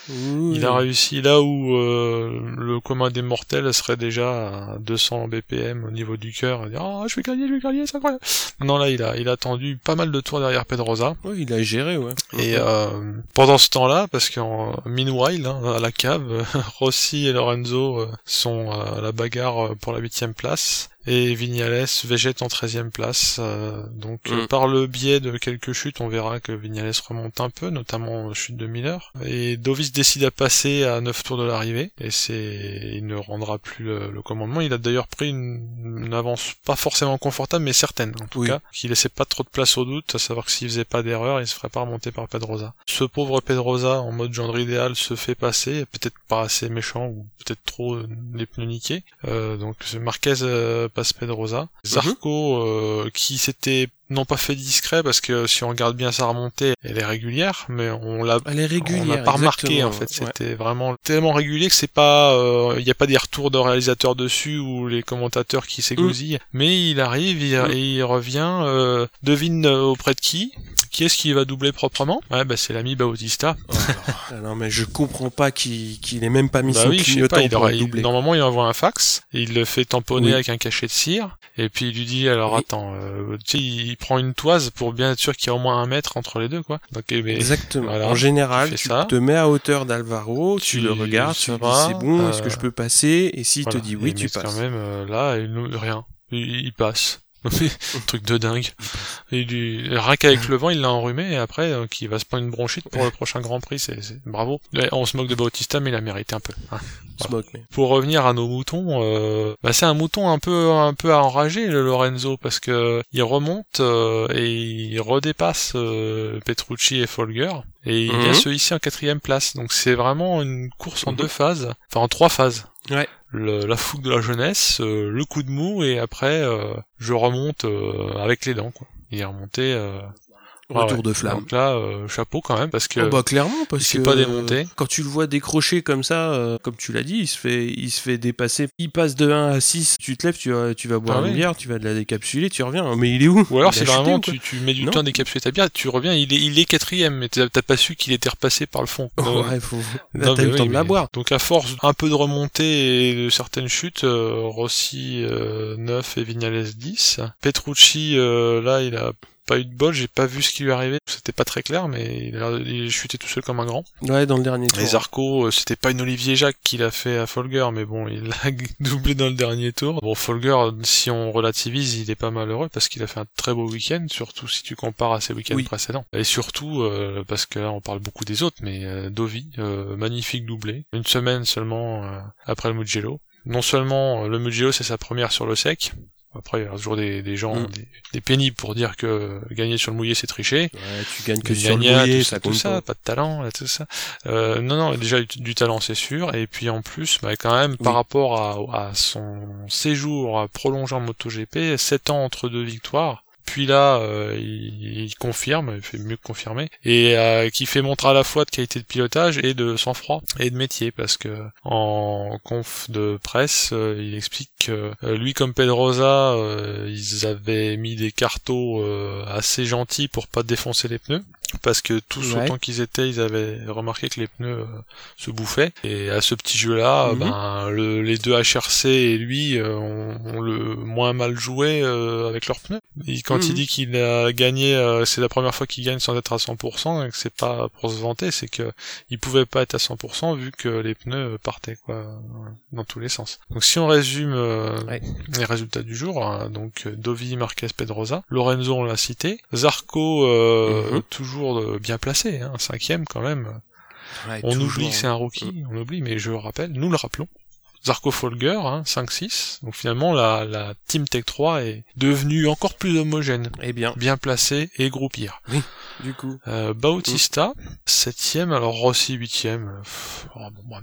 il a réussi là où euh, le commun des mortels serait déjà à 200 BPM au niveau du cœur, dire ah je vais gagner, je vais gagner, c'est incroyable. Non là il a il a attendu pas mal de tours derrière Pedrosa. Oui, il a géré ouais. Et euh, pendant ce temps-là, parce qu'en meanwhile hein, à la cave, Rossi et Lorenzo euh, sont à la bagarre pour la huitième place et Vignales végète en 13 place. Euh, donc mm. par le biais de quelques chutes, on verra que Vignales remonte un peu, notamment chute de Miller. Et Dovis décide à passer à 9 tours de l'arrivée, et c'est il ne rendra plus le, commandement. Il a d'ailleurs pris une, avance pas forcément confortable, mais certaine en tout cas, qui laissait pas trop de place au doute, à savoir que s'il faisait pas d'erreur, il se ferait pas remonter par Pedrosa. Ce pauvre Pedrosa, en mode gendre idéal, se fait passer, peut-être pas assez méchant, ou peut-être trop les pneus niqués. Euh, donc Marquez euh, passe Pedrosa. Zarco euh, qui s'était non pas fait discret parce que si on regarde bien sa remontée, elle est régulière, mais on l'a Elle est régulière. on l'a pas remarqué en fait. ouais. C'était vraiment tellement régulier que c'est pas, il n'y a pas des retours de réalisateurs dessus ou les commentateurs qui s'égousillent. Mais il arrive il- Mm. et il revient. euh, devine euh, auprès de qui? Qui est-ce qui va doubler proprement? Ouais, bah c'est l'ami Bautista. Ah non, mais je comprends pas qu'il qu'il ait même pas mis Bah son oui, clignotant pas. Il pour doubler. normalement, il envoie un fax. Et il le fait tamponner Oui. avec un cachet de cire. Et puis il lui dit alors Oui. attends, euh, tu sais, il prend une toise pour bien être sûr qu'il y a au moins un mètre entre les deux quoi. Donc eh, mais Exactement. voilà, en général, tu tu ça. te mets à hauteur d'Alvaro, tu, Tu- le regardes, tu dis c'est bon, est-ce euh, que je peux passer? Et s'il voilà. te dit Et oui, tu mais passes. quand même euh, là, il nous- rien. Il, il passe. Truc de dingue. Et lui, rien qu'avec le vent, il l'a enrhumé et après, euh, qu'il va se prendre une bronchite pour le prochain Grand Prix. C'est c'est- bravo. Ouais, on se moque de Bautista, mais il a mérité un peu. hein. Smoke, mais- Pour revenir à nos moutons, euh, bah c'est un mouton un peu un peu enragé le Lorenzo parce que il remonte euh, et il redépasse euh, Petrucci et Folger et il Mhm. vient se hisser en quatrième place. Donc c'est vraiment une course en Mhm. deux phases, enfin en trois phases. Ouais. Le- la fougue de la jeunesse, euh, le coup de mou et après euh, je remonte euh, avec les dents. Quoi. Il est remonté. Euh, Retour ouais. de flamme. Donc là, euh, chapeau quand même parce que Oh, bah clairement parce il que pas démonté. quand tu le vois décrocher comme ça euh, comme tu l'as dit il se fait il se fait dépasser il passe de 1 à 6 tu te lèves tu vas tu vas boire Ah une oui. bière tu vas de la décapsuler tu reviens mais il est où? Ou alors c'est vraiment tu, tu mets du Non. temps à décapsuler ta bière, tu reviens, il est, il est quatrième, mais t'as pas su qu'il était repassé par le fond. Euh, ouais faut là mais eu le temps oui, de la boire Donc à force un peu de remontée et de certaines chutes, euh, Rossi euh, 9 et Vignales 10. Petrucci, euh, là il a pas eu de bol, j'ai pas vu ce qui lui arrivait, c'était pas très clair, mais il a, il chuté tout seul comme un grand. ouais dans le dernier tour Les Zarco, euh, c'était pas une Olivier Jacques qui l'a fait à Folger, mais bon, il l'a doublé dans le dernier tour. Bon, Folger, si on relativise, il est pas malheureux parce qu'il a fait un très beau week-end, surtout si tu compares à ses week-ends Oui. précédents. Et surtout, euh, parce que là, on parle beaucoup des autres, mais euh, Dovi, euh, magnifique doublé. Une semaine seulement euh, après le Mugello. Non seulement le Mugello, c'est sa première sur le sec. Après, il y a toujours des, des gens, Mm. des, des pénibles pour dire que gagner sur le mouillé, c'est tricher. ouais tu gagnes que sur le mouillé tout ça tout pas. de talent, là, tout ça. Euh, non, non, déjà du, du talent, c'est sûr. Et puis en plus, bah, quand même, par rapport à, à son séjour prolongé en MotoGP, 7 ans entre deux victoires. Puis là, euh, il, il confirme, il fait mieux que confirmer, et euh, qui fait montrer à la fois de qualité de pilotage et de sang-froid et de métier, parce que en conf de presse, euh, il explique que euh, lui comme Pedrosa, euh, ils avaient mis des cartos euh, assez gentils pour pas défoncer les pneus, parce que tous Ouais. autant qu'ils étaient, ils avaient remarqué que les pneus se bouffaient. Et à ce petit jeu-là, Mhm. ben le- les deux HRC et lui euh, ont, ont le moins mal joué euh, avec leurs pneus. Et quand il Mhm. dit qu'il a gagné, euh, c'est la première fois qu'il gagne sans être à 100%, et que c'est pas pour se vanter, c'est que il pouvait pas être à 100% vu que les pneus partaient quoi dans tous les sens. Donc si on résume euh, Ouais. les résultats du jour, hein, donc euh, Dovi, Marquez, Pedrosa, Lorenzo on l'a cité, Zarco euh, Mhm. toujours bien placé, hein, cinquième quand même. Ouais, On oublie que c'est un rookie, on oublie, mais je le rappelle, nous le rappelons. Zarco Folger, hein, 5-6. Donc finalement, la, la Team Tech 3 est devenue encore plus homogène, eh bien bien placée et groupière. du coup Euh, Bautista, septième, alors Rossi huitième. euh, pff, oh, bon, bon.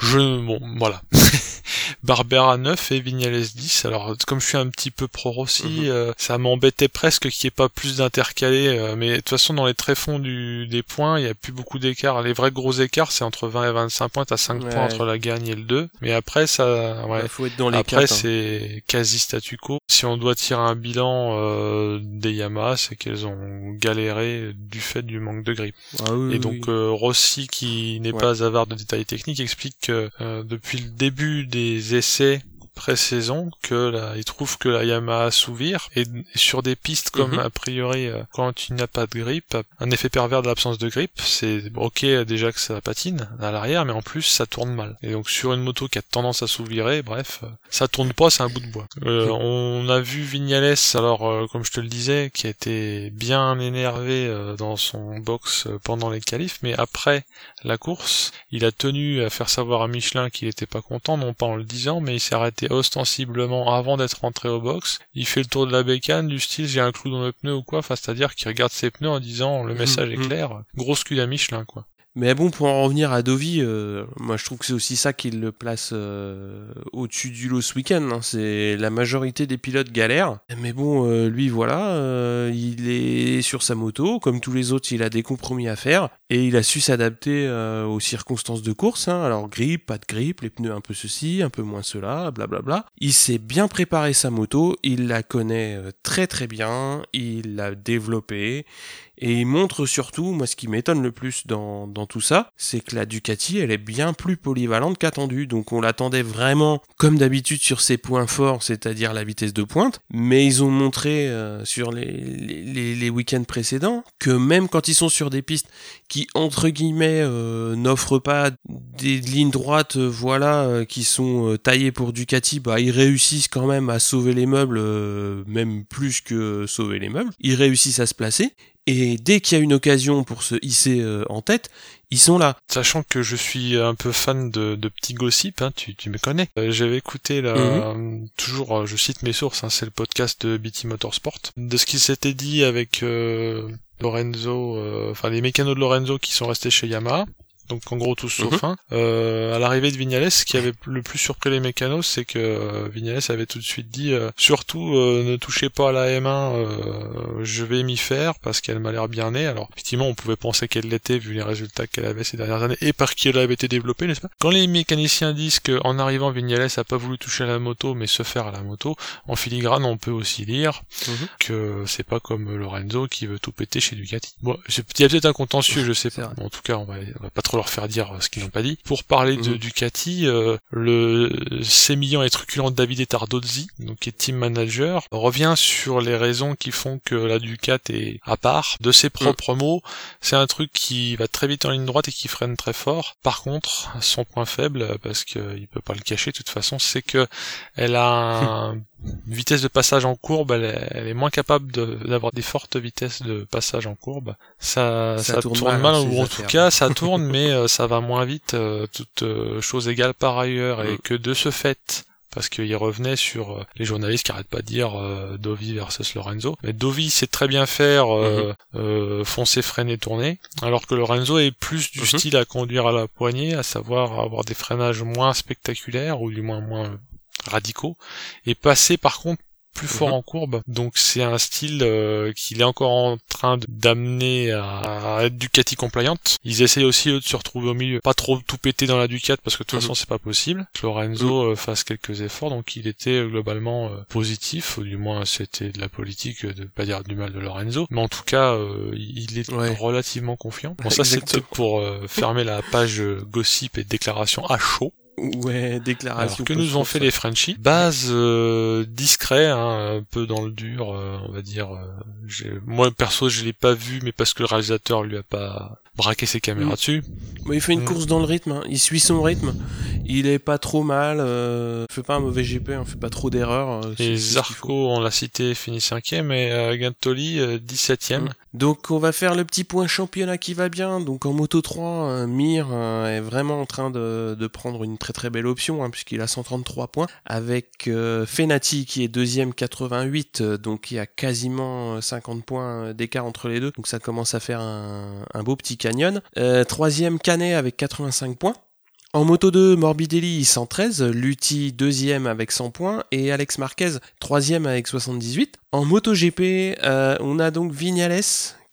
Je, bon, voilà. Barbera 9 et Vignales 10. Alors, comme je suis un petit peu pro Rossi, Mhm. euh, ça m'embêtait presque qu'il n'y ait pas plus d'intercalés. euh, mais de toute façon, dans les tréfonds du, des points, il n'y a plus beaucoup d'écart. Les vrais gros écarts, c'est entre 20 et 25 points. T'as 5 Ouais. points entre la gagne et le 2. Mais après, ça, ouais. il faut être dans les Après, hein. c'est quasi statu quo. Si on doit tirer un bilan euh, des Yamaha, c'est qu'elles ont galéré du fait du manque de grippe. Ah oui, Et donc oui. euh, Rossi, qui n'est Ouais. pas avare de détails techniques, explique que euh, depuis le début des essais pré-saison que là, il trouve que la Yamaha s'ouvre et, et sur des pistes comme Mhm. a priori euh, quand tu n'as pas de grippe, un effet pervers de l'absence de grippe, c'est ok déjà que ça patine à l'arrière, mais en plus ça tourne mal. Et donc sur une moto qui a tendance à s'ouvrir, bref, euh, ça tourne pas, c'est un bout de bois. Euh, on a vu Vignales, alors euh, comme je te le disais, qui a été bien énervé euh, dans son box pendant les qualifs, mais après la course, il a tenu à faire savoir à Michelin qu'il était pas content, non pas en le disant, mais il s'est arrêté ostensiblement avant d'être rentré au box. Il fait le tour de la bécane du style j'ai un clou dans le pneu ou quoi, enfin c'est-à-dire qu'il regarde ses pneus en disant le message est mhm. clair, grosse cul à Michelin quoi. Mais bon, pour en revenir à Dovi, euh, moi je trouve que c'est aussi ça qui le place euh, au-dessus du lot ce week-end. Hein. C'est la majorité des pilotes galèrent. Mais bon, euh, lui voilà, il est sur sa moto, comme tous les autres, il a des compromis à faire et il a su s'adapter aux circonstances de course. Hein. Alors grippe, pas de grippe, les pneus un peu ceci, un peu moins cela, blablabla. Bla bla. Il s'est bien préparé sa moto, il la connaît très très bien, il l'a développée et il montre surtout, moi ce qui m'étonne le plus dans, tout ça, c'est que la Ducati, elle est bien plus polyvalente qu'attendue. Donc on l'attendait vraiment, comme d'habitude, sur ses points forts, c'est-à-dire la vitesse de pointe. Mais ils ont montré euh, sur les week-ends précédents que même quand ils sont sur des pistes qui, entre guillemets, euh, n'offrent pas des lignes droites, euh, voilà, qui sont taillées pour Ducati, bah ils réussissent quand même à sauver les meubles, même plus que sauver les meubles. Ils réussissent à se placer. Et dès qu'il y a une occasion pour se hisser euh, en tête, ils sont là. Sachant que je suis un peu fan de, de petits gossips, hein, tu, tu me connais. Euh, j'avais écouté là, mhm. toujours, euh, je cite mes sources, hein, c'est le podcast de BT Motorsport, de ce qui s'était dit avec Lorenzo, enfin les mécanos de Lorenzo qui sont restés chez Yamaha donc en gros tous sauf mhm. un. Euh, à l'arrivée de Vignales, ce qui avait le plus surpris les mécanos, c'est que euh, Vignales avait tout de suite dit euh, surtout euh, ne touchez pas à la M1, je vais m'y faire parce qu'elle m'a l'air bien née. Alors effectivement, on pouvait penser qu'elle l'était vu les résultats qu'elle avait ces dernières années et par qui elle avait été développée, n'est-ce pas? Quand les mécaniciens disent qu'en arrivant Vignales a pas voulu toucher à la moto mais se faire à la moto, en filigrane on peut aussi lire mhm. que c'est pas comme Lorenzo qui veut tout péter chez Ducati. Bon, il y a peut-être un contentieux, je sais pas. en tout cas, on va, on va pas trop leur faire dire ce qu'ils n'ont pas dit. Pour parler de mhm. Ducati, euh, le sémillant et truculent David Tardozzi, donc qui est team manager, revient sur les raisons qui font que la Ducati est à part. De ses propres mhm. mots, c'est un truc qui va très vite en ligne droite et qui freine très fort. Par contre, son point faible, parce qu'il peut pas le cacher de toute façon, c'est que elle a un une vitesse de passage en courbe, elle est, moins capable d'avoir des fortes vitesses de passage en courbe. Ça, ça, tourne, mal, ou en tout cas ça tourne, mais euh, ça va moins vite, euh, toute euh, chose égale par ailleurs, et mm. que de ce fait, parce qu'il revenait sur les journalistes qui arrêtent pas de dire Dovi versus Lorenzo. Mais Dovi sait très bien faire mm-hmm. foncer, freiner, tourner, alors que Lorenzo est plus du mm-hmm. style à conduire à la poignée, à savoir avoir des freinages moins spectaculaires ou du moins moins radicaux et passer par contre plus fort mhm. en courbe. Donc c'est un style euh, qu'il est encore en train d'amener à, être Ducati compliant. Ils essayent aussi eux de se retrouver au milieu, pas trop tout péter dans la Ducati parce que de toute mhm. façon c'est pas possible. Que Lorenzo mhm. euh, fasse quelques efforts, donc il était euh, globalement positif, ou du moins c'était de la politique de pas dire du mal de Lorenzo, mais en tout cas il est relativement confiant. Bon ça c'est pour fermer la page gossip et déclaration à chaud. Ouais, déclaration. que nous ont fait les Frenchies Base euh, discret, hein, un peu dans le dur, euh, on va dire. Euh, moi perso, je l'ai pas vu, mais parce que le réalisateur lui a pas braqué ses caméras mm. dessus. il fait une mm. course dans le rythme. Hein. Il suit son rythme. Il est pas trop mal. Euh, fait pas un mauvais GP. Hein, fait pas trop d'erreurs. et Zarco, on l'a cité, finit cinquième, et Gantoli 17ème. Mm. Donc on va faire le petit point championnat qui va bien. Donc en Moto 3, Mir est vraiment en train de, de prendre une très très belle option hein, puisqu'il a 133 points avec euh, Fenati qui est deuxième 88 euh, donc il y a quasiment 50 euh, points d'écart entre les deux donc ça commence à faire un, beau petit canyon. troisième Canet avec 85 points. En moto 2, Morbidelli 113, Lutti deuxième avec 100 points et Alex Marquez troisième avec 78. En moto GP, on a donc Vignales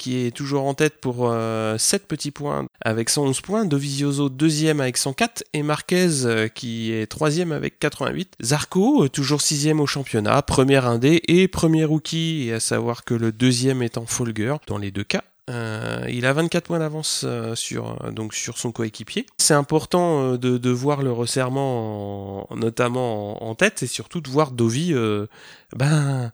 qui est toujours en tête pour 7 euh, petits points avec 111 points, Dovizioso deuxième avec 104 et Marquez euh, qui est troisième avec 88. Zarco euh, toujours sixième au championnat, premier indé et premier rookie, et à savoir que le deuxième est en Folger dans les deux cas. il a 24 points d'avance sur, sur son coéquipier. C'est important de, voir le resserrement notamment en, tête et surtout de voir Dovi ben,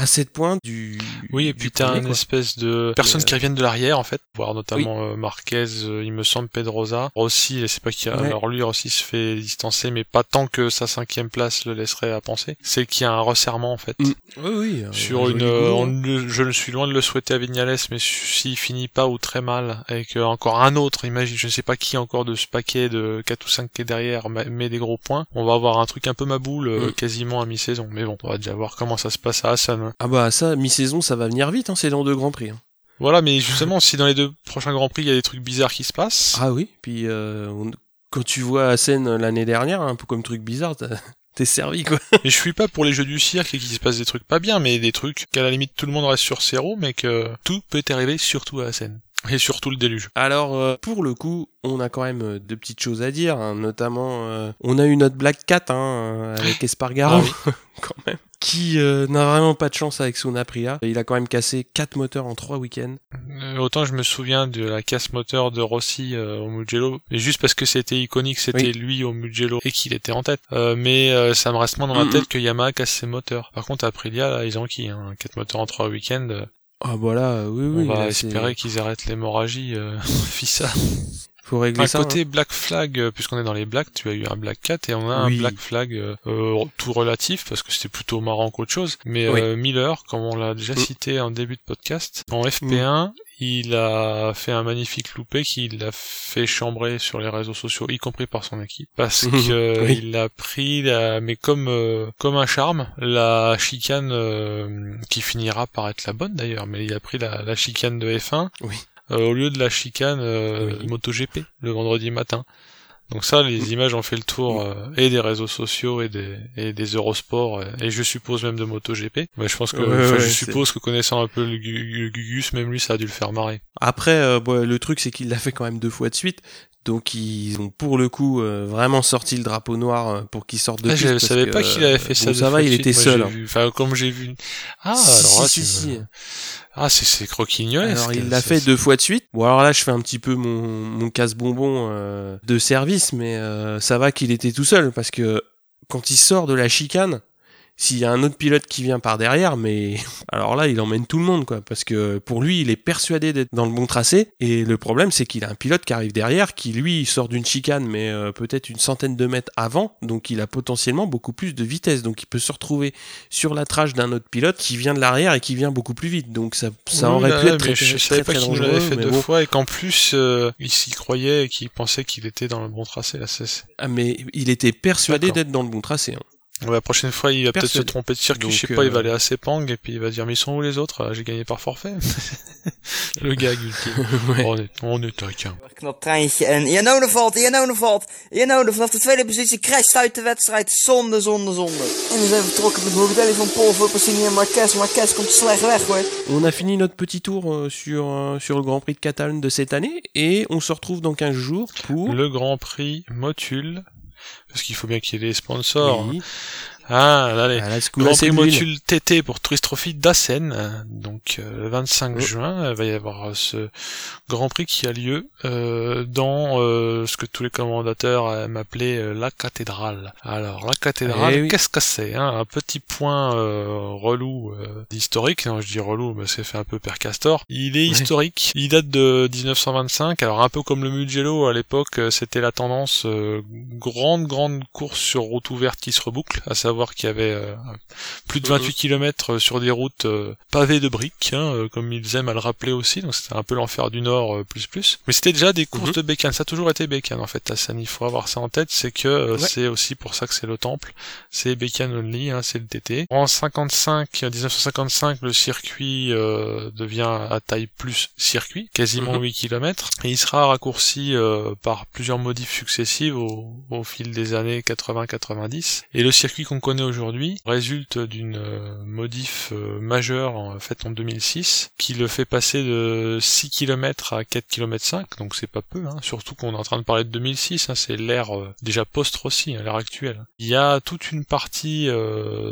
à 7 points du. Oui, et puis t'as une espèce de personnes qui reviennent de l'arrière en fait, voir notamment euh, Marquez, euh, il me semble Pedrosa, Rossi, c'est pas qui a... alors lui Rossi se fait distancer, mais pas tant que sa cinquième place le laisserait à penser. C'est qu'il y a un resserrement en fait. Mm. Oui, oui. Sur une, euh, je ne suis loin de le souhaiter à Vignales, mais s'il finit pas ou très mal, avec encore un autre, imagine, je ne sais pas qui encore de ce paquet de 4 ou 5 qui est derrière met des gros points, on va avoir un truc un peu maboule mm. quasiment à mi-saison. Mais bon, on va déjà voir comment ça se passe à Hassan. Ah bah ça, mi-saison, ça va venir vite, hein, c'est dans deux grands prix. Hein. Voilà, mais justement, si dans les deux prochains Grands Prix, il y a des trucs bizarres qui se passent. Ah oui, puis euh, on- quand tu vois Assen l'année dernière, un peu comme truc bizarre, t'es servi quoi. Et je suis pas pour les jeux du cirque et qu'il se passe des trucs pas bien, mais des trucs qu'à la limite tout le monde reste sur roues, mais que tout peut arriver surtout à la scène. Et surtout le déluge. Alors euh, pour le coup, on a quand même euh, deux petites choses à dire, hein, notamment euh, on a eu notre Black Cat hein, euh, avec Espargaro Ah quand même, qui euh, n'a vraiment pas de chance avec son Aprilia. Il a quand même cassé quatre moteurs en trois week-ends. Euh, autant je me souviens de la casse moteur de Rossi euh, au Mugello, mais juste parce que c'était iconique, c'était Oui. lui au Mugello et qu'il était en tête. Euh, mais euh, ça me reste moins dans la Mhm. tête que Yamaha casse ses moteurs. Par contre Aprilia, là, ils ont qui hein, quatre moteurs en trois week-ends. Ah voilà, oui oui. on va là, espérer qu'ils arrêtent l'hémorragie. Euh, FISA. Faut régler Un ça. côté Black Flag, euh, puisqu'on est dans les Blacks, tu as eu un Black Cat et on a Oui. un Black Flag euh, euh, tout relatif parce que c'était plutôt marrant qu'autre chose. Mais euh, Miller, comme on l'a déjà Mm. cité en début de podcast, en FP1, il a fait un magnifique loupé qui l'a fait chambrer sur les réseaux sociaux, y compris par son équipe, parce Mhm. que Oui. il a pris, la, mais comme euh, comme un charme, la chicane euh, qui finira par être la bonne d'ailleurs, mais il a pris la, la chicane de F1 Oui. Euh, au lieu de la chicane euh, Oui. MotoGP le vendredi matin. Donc ça, les images ont fait le tour euh, et des réseaux sociaux et des, et des Eurosports euh, et je suppose même de MotoGP. Mais je pense que, Ouais, enfin, ouais, je suppose que connaissant un peu le Gu- le Gugus, même lui, ça a dû le faire marrer. Après, euh, bon, le truc c'est qu'il l'a fait quand même deux fois de suite. Donc ils ont pour le coup euh, vraiment sorti le drapeau noir pour qu'il sorte de Ah, piste, je parce savais que, pas qu'il avait fait ça. deux ça va, il était Moi, seul. hein. vu- Enfin, comme j'ai vu. Ah, Si, alors là, si, tu si, me- si. Ah, c'est c'est croquignolesque. Alors il l'a fait deux fois de suite. Bon alors là je fais un petit peu mon, mon casse-bonbon euh, de service, mais euh, ça va qu'il était tout seul parce que quand il sort de la chicane, s'il y a un autre pilote qui vient par derrière, mais alors là il emmène tout le monde quoi, parce que pour lui il est persuadé d'être dans le bon tracé et le problème c'est qu'il a un pilote qui arrive derrière qui lui sort d'une chicane mais euh, peut-être une centaine de mètres avant, donc il a potentiellement beaucoup plus de vitesse, donc il peut se retrouver sur la trage d'un autre pilote qui vient de l'arrière et qui vient beaucoup plus vite, donc ça, ça Oui, aurait là, pu là, être très, je très, savais très, pas qu'il nous dangereux, l'avait fait mais deux bon. fois et qu'en plus euh, il s'y croyait et qu'il pensait qu'il était dans le bon tracé. Là, c'est- c'est- Ah, mais il était persuadé d'être dans le bon tracé. hein. Ouais, la prochaine fois, il va peut-être se tromper de circuit, je sais Donc, pas, il va euh, aller à Sepang et puis il va dire mais ils sont où les autres? Ah, J'ai gagné par forfait. le gag ultime. Ouais. On est, on est taquin. Knap treintje en Janone valt, Janone valt. Janone vanaf de tweede positie crasht uit de wedstrijd. Zonde, zonde, zonde. En we zijn vertrokken met Morbidelli van Pol voor Passini en Marquez. Marquez komt slecht weg hoor. On a fini notre petit tour euh, sur, euh, sur le Grand Prix de Catalogne de cette année et on se retrouve dans 15 jours pour... Le Grand Prix Motul. Parce qu'il faut bien qu'il y ait des sponsors. Ah, la Scuola Grand Prix. Motul TT pour Tourist Trophy d'Assen. euh, Donc euh, le 25 Oh. juin, il va y avoir euh, ce Grand Prix qui a lieu euh, dans euh, ce que tous les commentateurs aiment appeler euh, la cathédrale. Alors la cathédrale, Eh oui. qu'est-ce que c'est hein? Un petit point euh, relou euh, historique. Non, je dis relou, mais c'est fait un peu Père Castor. Il est historique. Il date de 1925. Alors un peu comme le Mugello à l'époque, euh, c'était la tendance euh, grande grande course sur route ouverte qui se reboucle, à savoir qu'il y avait euh, plus de 28 km sur des routes euh, pavées de briques, hein, euh, comme ils aiment à le rappeler aussi. Donc c'était un peu l'enfer du Nord euh, plus plus. Mais c'était déjà des courses Mhm. de bécane. Ça a toujours été bécane en fait. La Seine, il faut avoir ça en tête. C'est que euh, Ouais. c'est aussi pour ça que c'est le temple. C'est bécane only, hein, c'est le TT. En 55, 1955, le circuit euh, devient à taille plus circuit, quasiment Mhm. 8 km. Et il sera raccourci euh, par plusieurs modifs successives au, au fil des années 80-90. Et le circuit qu'on aujourd'hui résulte d'une euh, modif euh, majeure en faite en 2006 qui le fait passer de 6 km à 4 km 5, donc c'est pas peu, hein, surtout qu'on est en train de parler de 2006, hein, c'est l'ère euh, déjà post-Rossi, hein, l'ère actuelle. Il y a toute une partie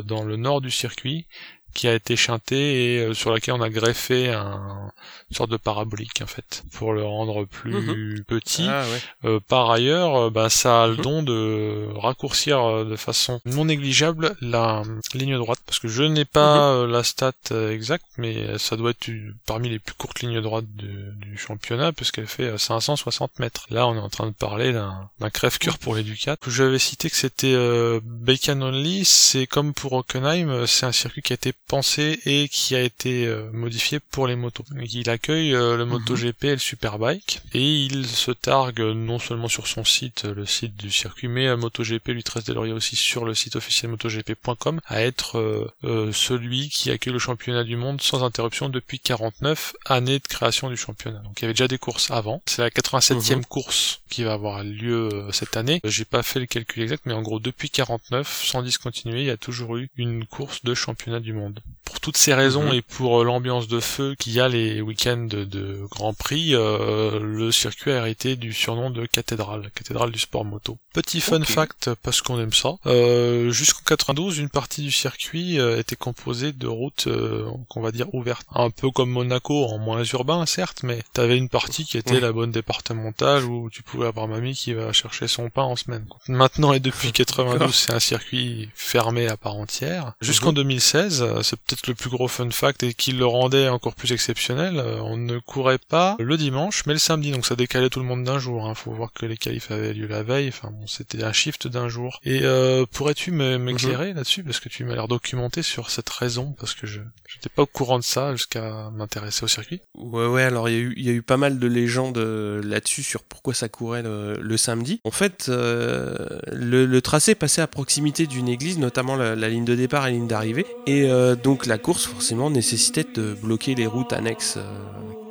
dans le nord du circuit qui a été chantée et euh, sur laquelle on a greffé un, une sorte de parabolique en fait pour le rendre plus petit. Ah ouais. Euh, par ailleurs, euh, bah, ça a le Mhm. don de raccourcir euh, de façon non négligeable la euh, ligne droite, parce que je n'ai pas euh, la stat euh, exacte, mais euh, ça doit être parmi les plus courtes lignes droites du, du championnat, puisqu'elle fait euh, 560 mètres. Là, on est en train de parler d'un d'un crève-cœur pour les Ducats. J'avais cité que c'était euh, Bacon Only, c'est comme pour Hockenheim, c'est un circuit qui a été pensé et qui a été euh, modifié pour les motos. Il accueille euh, le Mhm. MotoGP et le Superbike et il se targue non seulement sur son site, le site du circuit, mais euh, MotoGP lui trace des lauriers aussi sur le site officiel MotoGP.com à être euh, euh, celui qui accueille le championnat du monde sans interruption depuis 49 années de création du championnat. Donc il y avait déjà des courses avant. C'est la 87e Mhm. course qui va avoir lieu euh, cette année. J'ai pas fait le calcul exact, mais en gros depuis 49, sans discontinuer, il y a toujours eu une course de championnat du monde. Pour toutes ces raisons Mhm. et pour euh, l'ambiance de feu qu'il y a les week-ends de, de Grand Prix, euh, le circuit a hérité du surnom de cathédrale, cathédrale du sport moto. Petit fun fact, parce qu'on aime ça, euh, jusqu'en 92, une partie du circuit euh, était composée de routes euh, qu'on va dire ouvertes. Un peu comme Monaco, en moins urbain certes, mais t'avais une partie qui était Oui. la bonne départementale où tu pouvais avoir mamie qui va chercher son pain en semaine. quoi. Maintenant et depuis 92, c'est un circuit fermé à part entière. Jusqu'en 2016, euh, c'est peut-être le plus gros fun fact et qui le rendait encore plus exceptionnel, euh, on ne courait pas le dimanche mais le samedi, donc ça décalait tout le monde d'un jour. Hein. Faut voir que les qualifs avaient lieu la veille, enfin bon, c'était un shift d'un jour. Et euh, pourrais-tu m'éclairer là-dessus? Parce que tu m'as l'air documenté sur cette raison parce que je j'étais pas au courant de ça jusqu'à m'intéresser au circuit. Ouais, ouais, alors il y, a eu- il y a eu pas mal de légendes euh, là-dessus sur pourquoi ça courait le, le samedi. En fait, euh, le, le tracé passait à proximité d'une église, notamment la, la ligne de départ et la ligne d'arrivée. Et euh, donc la course, forcément, nécessitait de bloquer les routes annexes. euh.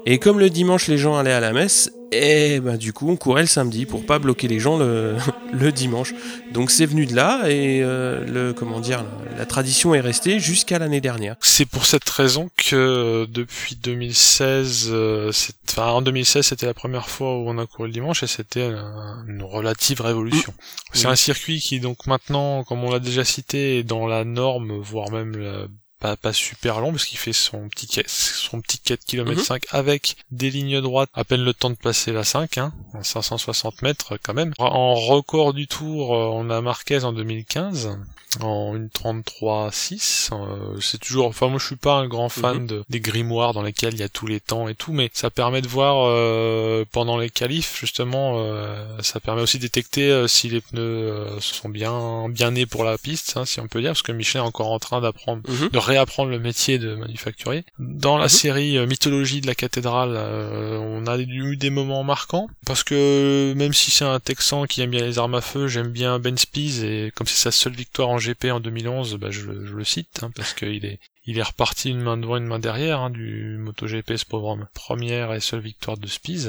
Et comme le dimanche, les gens allaient à la messe, et ben du coup, on courait le samedi pour pas bloquer les gens le, le dimanche. Donc c'est venu de là, et euh, le, comment dire, la, tradition est restée jusqu'à l'année dernière. C'est pour cette raison que euh, depuis 2016, euh, enfin en 2016 c'était la première fois où on a couru le dimanche et c'était un- une relative révolution. C'est Oui. un circuit qui donc maintenant, comme on l'a déjà cité, est dans la norme, voire même la- pas, pas super long parce qu'il fait son petit son petit 4 km Mhm. 5 avec des lignes droites à peine le temps de passer la 5 hein, en 560 mètres quand même en record du tour euh, on a Marquez en 2015 en une 33-6 euh, c'est toujours enfin moi je suis pas un grand fan de, des grimoires dans lesquels il y a tous les temps et tout mais ça permet de voir euh, pendant les qualifs justement euh, ça permet aussi de détecter euh, si les pneus euh, sont bien bien nés pour la piste hein, si on peut dire parce que Michelin est encore en train d'apprendre Mhm. de réapprendre le métier de manufacturier. Dans la Mhm. série euh, Mythologie de la cathédrale, euh, on a eu des moments marquants parce que même si c'est un Texan qui aime bien les armes à feu, j'aime bien Ben Spies et comme c'est sa seule victoire en GP en 2011, bah, je, le- je le cite hein, parce qu'il est il est reparti une main devant une main derrière hein, du MotoGP ce pauvre homme. Première et seule victoire de Spies.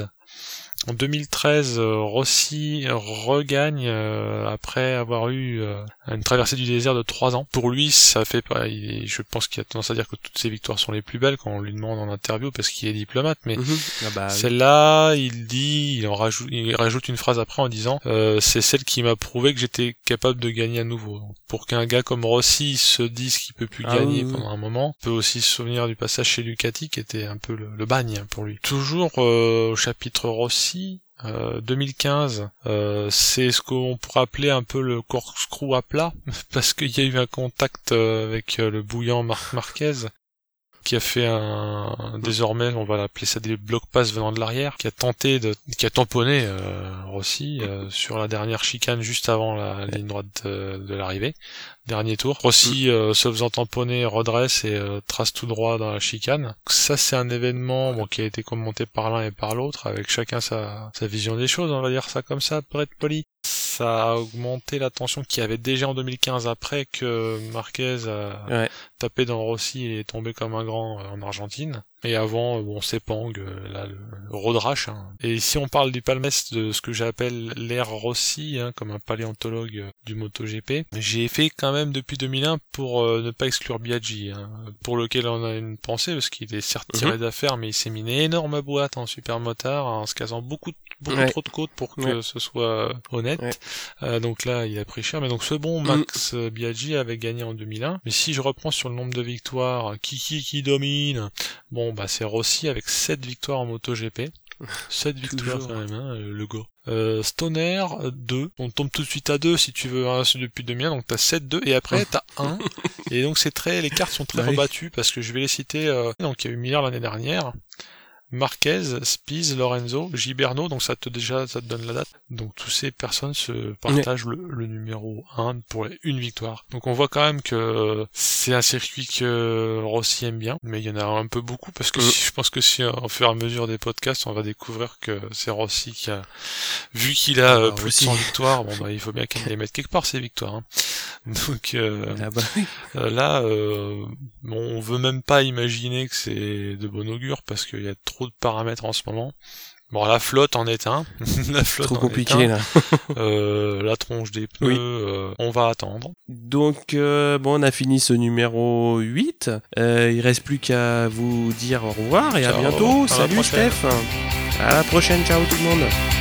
En 2013, euh, Rossi regagne euh, après avoir eu euh, une traversée du désert de trois ans. Pour lui, ça fait pas. il je pense qu'il a tendance à dire que toutes ses victoires sont les plus belles quand on lui demande en interview parce qu'il est diplomate. Mais Mhm. Ah bah, celle-là, il dit, il en rajoute, il rajoute une phrase après en disant, euh, c'est celle qui m'a prouvé que j'étais capable de gagner à nouveau. Donc, pour qu'un gars comme Rossi se dise qu'il peut plus Ah gagner oui, pendant un moment, on peut aussi se souvenir du passage chez Ducati qui était un peu le, le bagne pour lui. Toujours euh, au chapitre Rossi. euh, 2015, euh, c'est ce qu'on pourrait appeler un peu le corkscrew à plat, parce qu'il y a eu un contact euh, avec euh, le bouillant Marc Marquez, qui a fait un désormais on va l'appeler ça des block pass venant de l'arrière qui a tenté de qui a tamponné euh, Rossi euh, sur la dernière chicane juste avant la ligne droite de, de l'arrivée. Dernier tour. Rossi euh, se faisant tamponner redresse et euh, trace tout droit dans la chicane. Ça c'est un événement bon, qui a été commenté par l'un et par l'autre avec chacun sa, sa vision des choses on va dire ça comme ça pour être poli ça a augmenté la tension qu'il y avait déjà en 2015 après que Marquez a, Ouais. tapé dans Rossi et est tombé comme un grand euh, en Argentine. Et avant, euh, bon, Sepang, euh, là, le, rash. hein. Et ici, on parle du palmarès de ce que j'appelle l'ère Rossi, hein, comme un paléontologue euh, du MotoGP. J'ai fait quand même depuis 2001 pour euh, ne pas exclure Biaggi, hein, pour lequel on a une pensée, parce qu'il est certes tiré d'affaires, mais il s'est mis une énorme boîte en super motard, en se casant beaucoup, beaucoup Ouais. trop de côtes pour que Ouais. ce soit honnête. Ouais. Euh, donc là, il a pris cher. Mais donc ce bon Max euh, Biaggi avait gagné en 2001. Mais si je reprends sur le nombre de victoires, qui qui qui domine? Bon, bah c'est Rossi avec 7 victoires en MotoGP. 7 victoires Toujours. quand même, hein, euh, le go. Euh, Stoner, 2. On tombe tout de suite à 2 si tu veux c'est depuis 2001. Donc t'as 7, 2 et après t'as 1. et donc c'est très, les cartes sont très Bah rebattues parce que je vais les citer. euh, donc il y a eu Miller l'année dernière. Marquez, Spies, Lorenzo, Giberno, donc ça te déjà ça te donne la date. Donc tous ces personnes se partagent le, le, numéro 1 pour une victoire. Donc on voit quand même que c'est un circuit que Rossi aime bien, mais il y en a un peu beaucoup parce que je pense que si au fur et à mesure des podcasts, on va découvrir que c'est Rossi qui a vu qu'il a euh, plus de 100 victoires, bon bah il faut bien qu'il les mette quelque part ces victoires. Hein. Donc euh, Ah bah oui. euh, là, euh, bon, on veut même pas imaginer que c'est de bon augure parce qu'il y a trop de paramètres en ce moment. Bon, la flotte en est un. la flotte Trop en est compliqué un. là. Euh, la tronche des pneus, Oui. euh, on va attendre. Donc euh, bon, on a fini ce numéro 8. Euh, il reste plus qu'à vous dire au revoir et à bientôt. à Salut. Steph. À la prochaine. Ciao tout le monde.